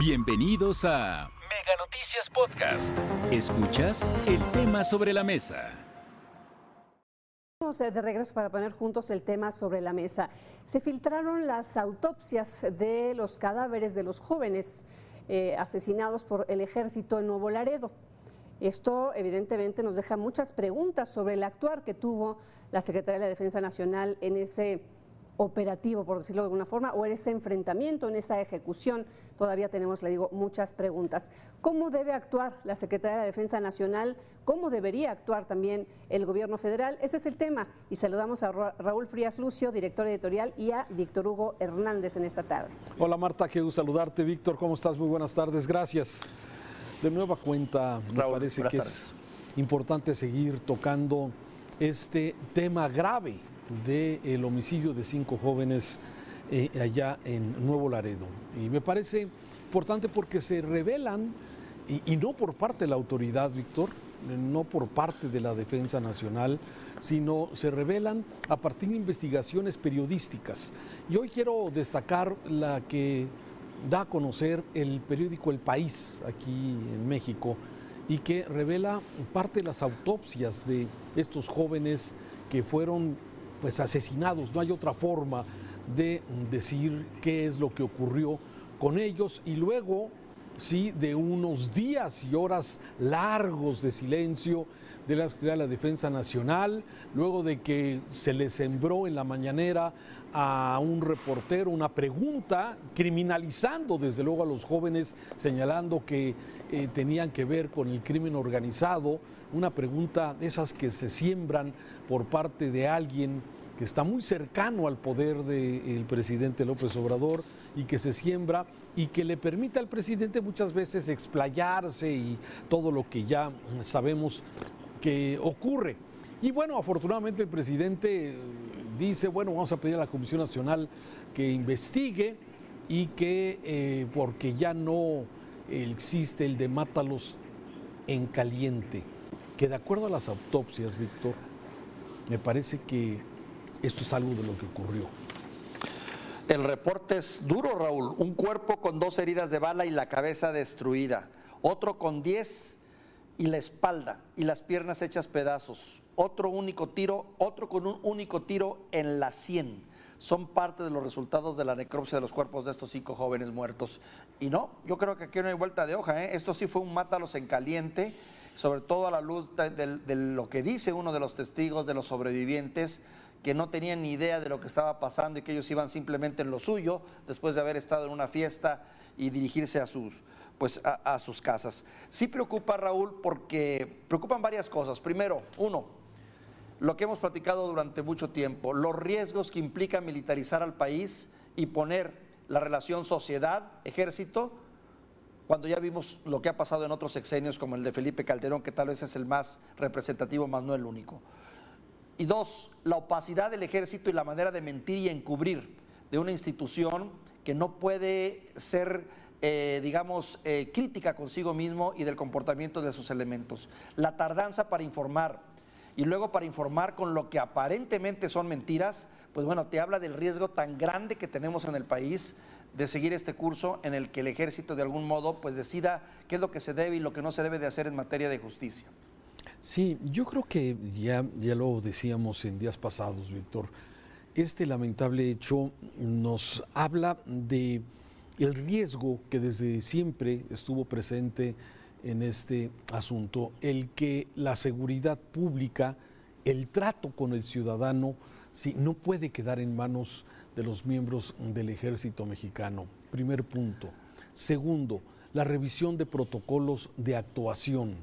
Bienvenidos a Mega Noticias Podcast. Escuchas el tema sobre la mesa. Vamos de regreso para poner juntos el tema sobre la mesa. Se filtraron las autopsias de los cadáveres de los jóvenes eh, asesinados por el ejército en Nuevo Laredo. Esto evidentemente nos deja muchas preguntas sobre el actuar que tuvo la Secretaría de la Defensa Nacional en ese operativo, por decirlo de alguna forma, o en ese enfrentamiento, en esa ejecución. Todavía tenemos, le digo, muchas preguntas. ¿Cómo debe actuar la Secretaría de Defensa Nacional? ¿Cómo debería actuar también el Gobierno federal? Ese es el tema. Y saludamos a Raúl Frías Lucio, director editorial, y a Víctor Hugo Hernández en esta tarde. Hola Marta, qué gusto saludarte. Víctor, ¿cómo estás? Muy buenas tardes. Gracias. De nueva cuenta, me parece que es importante seguir tocando este tema grave del homicidio de cinco jóvenes eh, allá en Nuevo Laredo. Y me parece importante porque se revelan, y, no por parte de la autoridad, Víctor, no por parte de la Defensa Nacional, sino se revelan a partir de investigaciones periodísticas. Y hoy quiero destacar la que da a conocer el periódico El País aquí en México y que revela parte de las autopsias de estos jóvenes que fueron pues asesinados, no hay otra forma de decir qué es lo que ocurrió con ellos. Y luego sí de unos días y horas largos de silencio de la Secretaría de la Defensa Nacional, luego de que se le sembró en la mañanera a un reportero una pregunta criminalizando desde luego a los jóvenes, señalando que eh, tenían que ver con el crimen organizado, una pregunta de esas que se siembran por parte de alguien que está muy cercano al poder del presidente López Obrador y que se siembra y que le permite al presidente muchas veces explayarse y todo lo que ya sabemos que ocurre. Y bueno, afortunadamente el presidente dice, bueno, vamos a pedir a la Comisión Nacional que investigue y que, eh, porque ya no existe el de mátalos en caliente, que de acuerdo a las autopsias, Víctor, me parece que esto es algo de lo que ocurrió. El reporte es duro, Raúl. Un cuerpo con dos heridas de bala y la cabeza destruida. Otro con diez y la espalda y las piernas hechas pedazos. Otro único tiro, otro con un único tiro en la sien. Son parte de los resultados de la necropsia de los cuerpos de estos cinco jóvenes muertos. Y no, yo creo que aquí no hay vuelta de hoja. ¿eh? Esto sí fue un mátalos en caliente, sobre todo a la luz de lo que dice uno de los testigos, de los sobrevivientes que no tenían ni idea de lo que estaba pasando y que ellos iban simplemente en lo suyo después de haber estado en una fiesta y dirigirse a sus, pues, a, sus casas. Sí preocupa Raúl porque preocupan varias cosas. Primero, uno, lo que hemos platicado durante mucho tiempo, los riesgos que implica militarizar al país y poner la relación sociedad-ejército, cuando ya vimos lo que ha pasado en otros sexenios como el de Felipe Calderón, que tal vez es el más representativo, más no el único. Y dos, la opacidad del ejército y la manera de mentir y encubrir de una institución que no puede ser, eh, digamos, eh, crítica consigo mismo y del comportamiento de sus elementos. La tardanza para informar y luego para informar con lo que aparentemente son mentiras, pues bueno, te habla del riesgo tan grande que tenemos en el país de seguir este curso en el que el ejército de algún modo pues decida qué es lo que se debe y lo que no se debe de hacer en materia de justicia. Sí, yo creo que ya, ya lo decíamos en días pasados, Víctor. Este lamentable hecho nos habla de el riesgo que desde siempre estuvo presente en este asunto, el que la seguridad pública, el trato con el ciudadano, sí, no puede quedar en manos de los miembros del ejército mexicano. Primer punto. Segundo, la revisión de protocolos de actuación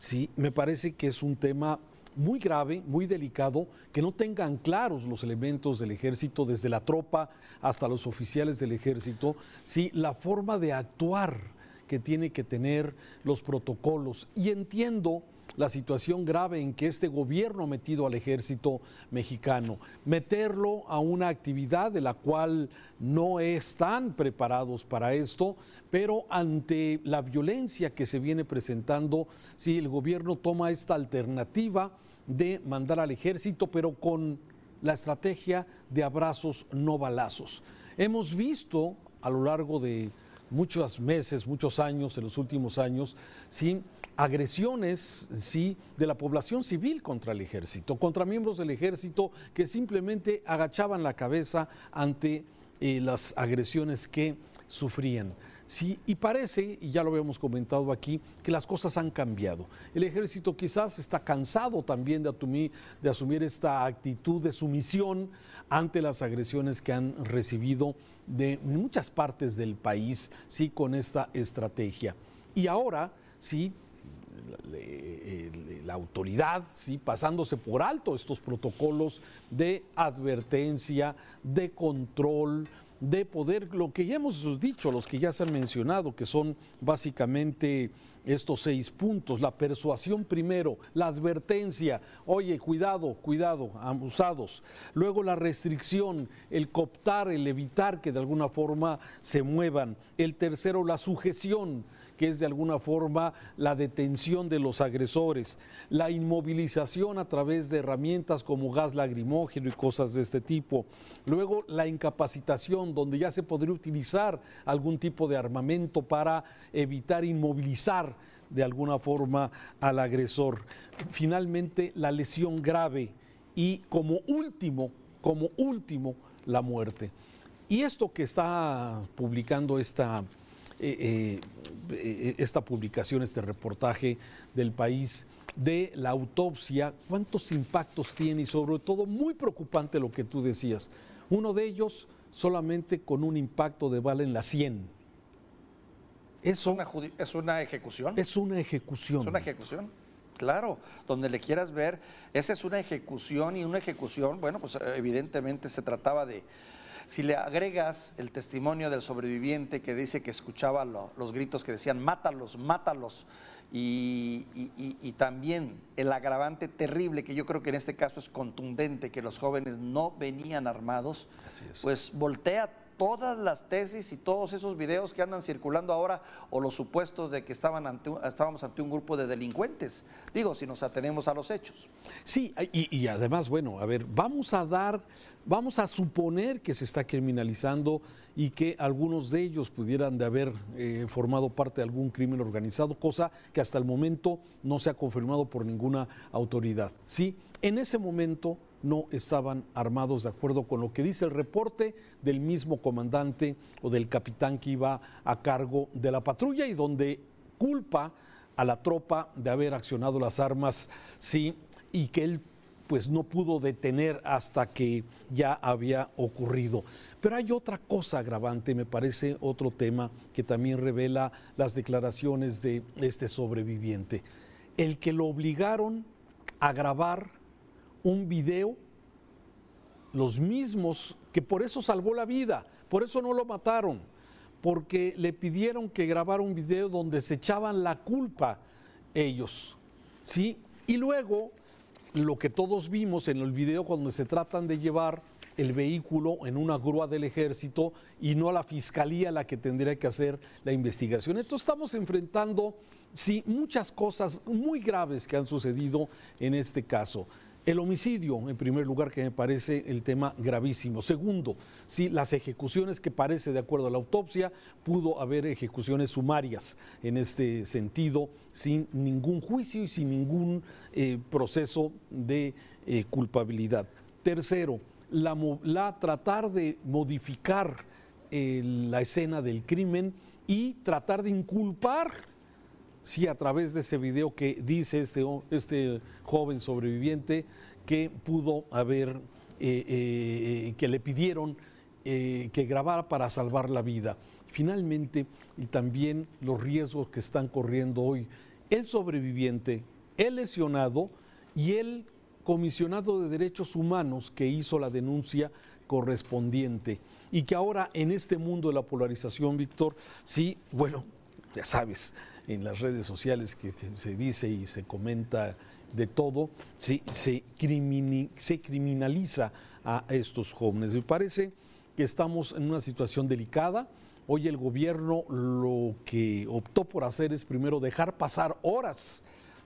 Sí, me parece que es un tema muy grave, muy delicado, que no tengan claros los elementos del ejército, desde la tropa hasta los oficiales del ejército, sí, la forma de actuar que tiene que tener los protocolos. Y entiendo la situación grave en que este gobierno ha metido al ejército mexicano, meterlo a una actividad de la cual no están preparados para esto, pero ante la violencia que se viene presentando, si el gobierno toma esta alternativa de mandar al ejército, pero con la estrategia de abrazos no balazos. Hemos visto a lo largo de muchos meses, muchos años, en los últimos años, sin agresiones sí, de la población civil contra el ejército, contra miembros del ejército que simplemente agachaban la cabeza ante eh, las agresiones que sufrían. Sí, y parece, y ya lo habíamos comentado aquí, que las cosas han cambiado. El ejército quizás está cansado también de de asumir esta actitud de sumisión ante las agresiones que han recibido de muchas partes del país, sí, con esta estrategia. Y ahora, sí, la, autoridad, ¿sí? pasándose por alto estos protocolos de advertencia, de control, de poder, lo que ya hemos dicho, los que ya se han mencionado, que son básicamente estos seis puntos, la persuasión primero, la advertencia, oye, cuidado, cuidado, abusados. Luego la restricción, el cooptar, el evitar que de alguna forma se muevan. El tercero, la sujeción que es de alguna forma la detención de los agresores, la inmovilización a través de herramientas como gas lagrimógeno y cosas de este tipo. Luego la incapacitación, donde ya se podría utilizar algún tipo de armamento para evitar inmovilizar de alguna forma al agresor. Finalmente, la lesión grave y como último, como último, la muerte. Y esto que está publicando esta eh, eh, esta publicación, este reportaje del país de la autopsia, cuántos impactos tiene y sobre todo muy preocupante lo que tú decías. Uno de ellos solamente con un impacto de bala en la 100. Eso es una ejecución. Es una ejecución. Es una ejecución. Claro, donde le quieras ver, esa es una ejecución y una ejecución, bueno, pues evidentemente se trataba de, si le agregas el testimonio del sobreviviente que dice que escuchaba los gritos que decían, mátalos, mátalos, y, también el agravante terrible, que yo creo que en este caso es contundente, que los jóvenes no venían armados, pues voltea todas las tesis y todos esos videos que andan circulando ahora o los supuestos de que estaban ante, estábamos ante un grupo de delincuentes. Digo, si nos atenemos a los hechos. Sí, y, además, bueno, a ver, vamos a dar, vamos a suponer que se está criminalizando y que algunos de ellos pudieran de haber eh, formado parte de algún crimen organizado, cosa que hasta el momento no se ha confirmado por ninguna autoridad. Sí, en ese momento no estaban armados de acuerdo con lo que dice el reporte del mismo comandante o del capitán que iba a cargo de la patrulla y donde culpa a la tropa de haber accionado las armas, sí, y que él pues no pudo detener hasta que ya había ocurrido. Pero hay otra cosa agravante, me parece otro tema que también revela las declaraciones de este sobreviviente. El que lo obligaron a grabar un video, los mismos que por eso salvó la vida, por eso no lo mataron, porque le pidieron que grabara un video donde se echaban la culpa ellos, ¿sí? Y luego, lo que todos vimos en el video cuando se tratan de llevar el vehículo en una grúa del ejército y no la fiscalía la que tendría que hacer la investigación. Entonces estamos enfrentando, sí, muchas cosas muy graves que han sucedido en este caso. El homicidio, en primer lugar, que me parece el tema gravísimo. Segundo, si las ejecuciones que parece, de acuerdo a la autopsia, pudo haber ejecuciones sumarias en este sentido, sin ningún juicio y sin ningún eh, proceso de eh, culpabilidad. Tercero, la, tratar de modificar eh, la escena del crimen y tratar de inculpar si a través de ese video que dice este, este joven sobreviviente que pudo haber, eh, eh, que le pidieron eh, que grabara para salvar la vida. Finalmente, y también los riesgos que están corriendo hoy, el sobreviviente, el lesionado y el comisionado de derechos humanos que hizo la denuncia correspondiente. Y que ahora en este mundo de la polarización, Víctor, sí, bueno, ya sabes, en las redes sociales que se dice y se comenta de todo, se, se, se criminaliza a estos jóvenes. Me parece que estamos en una situación delicada. Hoy el gobierno lo que optó por hacer es primero dejar pasar horas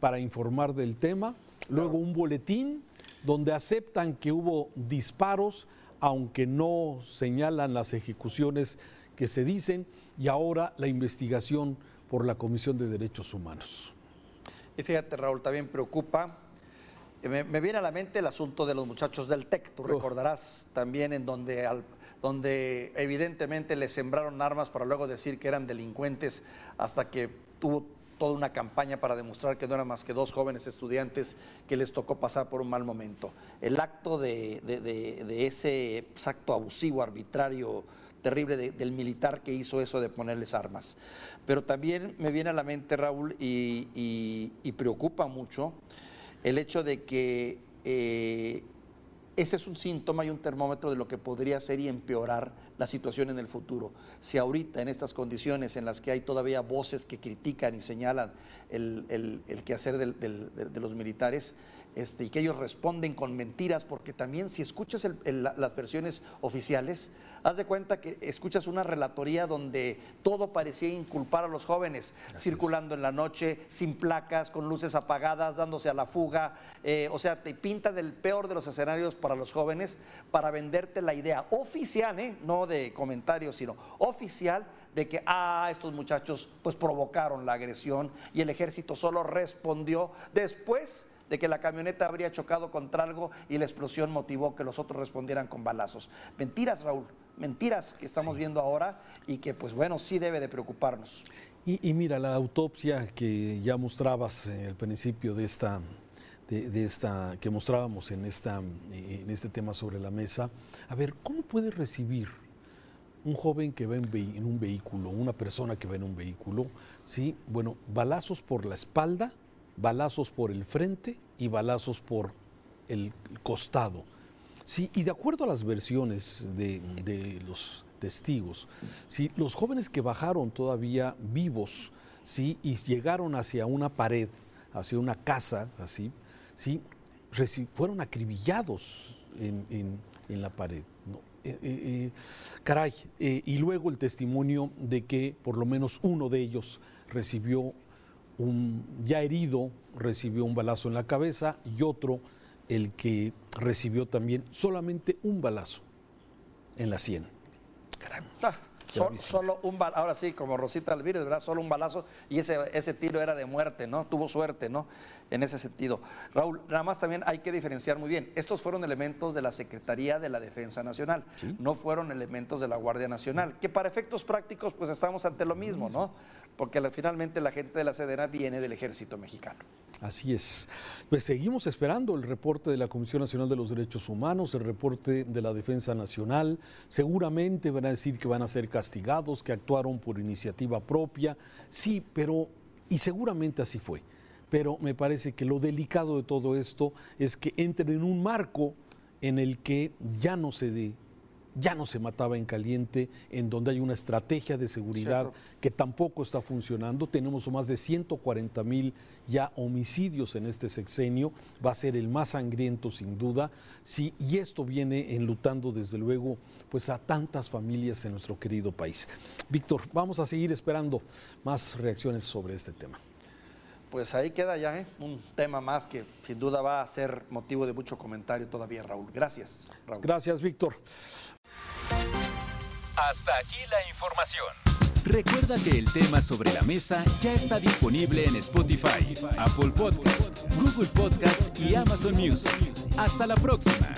para informar del tema, luego un boletín donde aceptan que hubo disparos aunque no señalan las ejecuciones que se dicen, y ahora la investigación por la Comisión de Derechos Humanos. Y fíjate, Raúl, también preocupa. Eh, me, viene a la mente el asunto de los muchachos del TEC. Tú recordarás también en donde al, donde evidentemente les sembraron armas para luego decir que eran delincuentes hasta que tuvo toda una campaña para demostrar que no eran más que dos jóvenes estudiantes que les tocó pasar por un mal momento. El acto de, ese pues, acto abusivo, arbitrario, terrible del militar que hizo eso de ponerles armas. Pero también me viene a la mente, Raúl, y, preocupa mucho el hecho de que eh, ese es un síntoma y un termómetro de lo que podría ser y empeorar la situación en el futuro. Si ahorita en estas condiciones en las que hay todavía voces que critican y señalan el, quehacer de los militares, este, y que ellos responden con mentiras, porque también si escuchas las versiones oficiales, haz de cuenta que escuchas una relatoría donde todo parecía inculpar a los jóvenes, circulando en la noche, sin placas, con luces apagadas, dándose a la fuga, eh, o sea, te pinta del peor de los escenarios para los jóvenes para venderte la idea oficial, ¿eh? no de comentarios, sino oficial de que, ah, estos muchachos pues provocaron la agresión y el ejército solo respondió después de que la camioneta habría chocado contra algo y la explosión motivó que los otros respondieran con balazos. Mentiras, Raúl, mentiras que estamos viendo ahora y que pues bueno, sí debe de preocuparnos. Y, mira, la autopsia que ya mostrabas el principio de esta, de, esta, que mostrábamos en, esta, en este tema sobre la mesa, a ver, ¿cómo puede recibir un joven que va en, en, un vehículo, una persona que va en un vehículo, ¿sí? Bueno, balazos por la espalda, balazos por el frente y balazos por el costado. Sí, y de acuerdo a las versiones de, los testigos, sí, los jóvenes que bajaron todavía vivos sí, y llegaron hacia una pared, hacia una casa, así, sí, fueron acribillados en, la pared. Eh, eh, eh, caray, y luego el testimonio de que por lo menos uno de ellos recibió un ya herido recibió un balazo en la cabeza y otro, el que recibió también solamente un balazo en la sien. Caramba. Ah, solo un balazo, ahora sí, como Rosita Alvírez, ¿verdad? Solo un balazo y ese, ese tiro era de muerte, ¿no? Tuvo suerte, ¿no? En ese sentido. Raúl, nada más también hay que diferenciar muy bien. Estos fueron elementos de la Secretaría de la Defensa Nacional, no fueron elementos de la Guardia Nacional, que para efectos prácticos pues estamos ante lo mismo, ¿no? Porque finalmente la gente de la Sedena viene del ejército mexicano. Así es. Pues seguimos esperando el reporte de la Comisión Nacional de los Derechos Humanos, el reporte de la Defensa Nacional. Seguramente van a decir que van a ser castigados, que actuaron por iniciativa propia. Sí, pero, y seguramente así fue. Pero me parece que lo delicado de todo esto es que entren en un marco en el que ya no se dé ya no se mataba en caliente, en donde hay una estrategia de seguridad que tampoco está funcionando. Tenemos más de 140 mil ya homicidios en este sexenio, va a ser el más sangriento sin duda, sí, y esto viene enlutando desde luego pues a tantas familias en nuestro querido país. Víctor, vamos a seguir esperando más reacciones sobre este tema. Pues ahí queda ya ¿eh? un tema más que sin duda va a ser motivo de mucho comentario todavía, Raúl. Gracias, Raúl. Gracias, Víctor. Hasta aquí la información. Recuerda que el tema sobre la mesa ya está disponible en Spotify, Apple Podcast, Google Podcast y Amazon Music. Hasta la próxima.